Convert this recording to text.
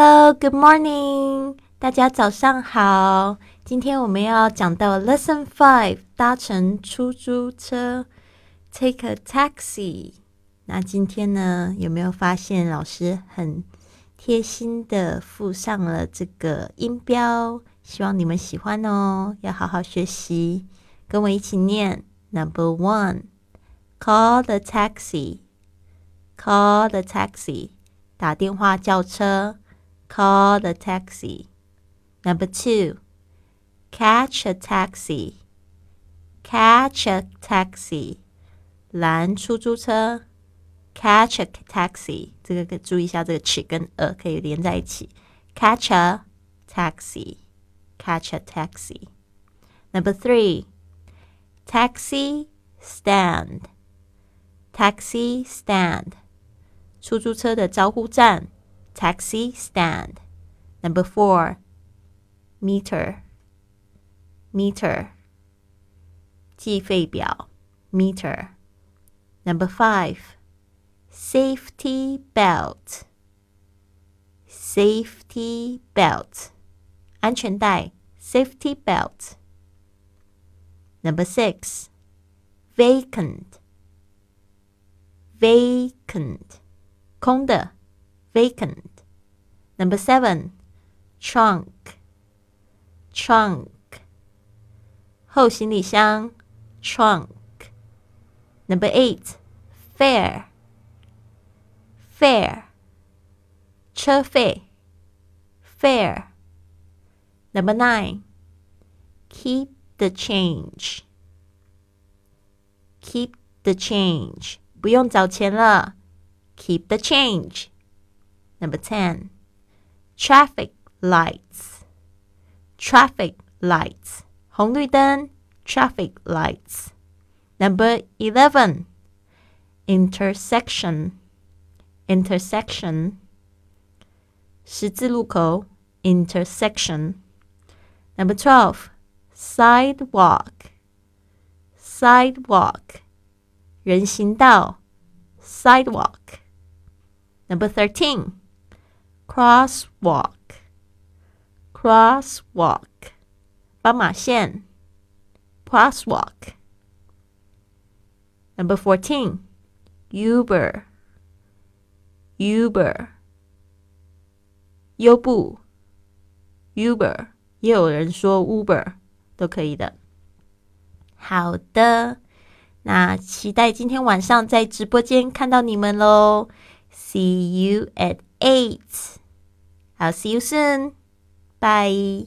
Hello, good morning，大家早上好。今天我们要讲到 Lesson Five，搭乘出租车，Take a taxi。那今天呢，有没有发现老师很贴心的附上了这个音标？希望你们喜欢哦，要好好学习，跟我一起念。Number one, call the taxi. Call the taxi，打电话叫车。Call the taxi. Number two, catch a taxi. Catch a taxi，拦出租车。Catch a taxi，这个可注意一下，这个 ch 跟 a 可以连在一起。Catch a taxi。catch a taxi. Number three, taxi stand. Taxi stand. 出租车的招呼站 taxi stand. Number four, meter. Meter. 计费表 meter. Number five, safety belt. Safety belt. 安全带 safety belt. Number six, vacant. Vacant. 空的 vacant. Number seven, trunk. Trunk. 后行李箱 trunk. Number eight, fare. Fare. 车费 fare. Number nine, keep the change. Keep the change. 不用找钱了。Keep the change. Number ten, traffic lights. Traffic lights. 红绿灯 traffic lights. Number eleven, intersection. Intersection. 十字路口 intersection. Number 12, sidewalk. Sidewalk. 人行道 sidewalk. Number 13, crosswalk. Crosswalk. 斑马线 crosswalk. Number 14, Uber. Uber. 优步 Uber。也有人说 Uber 都可以的。好的，那期待今天晚上在直播间看到你们喽。See you at eight. I'll see you soon. Bye.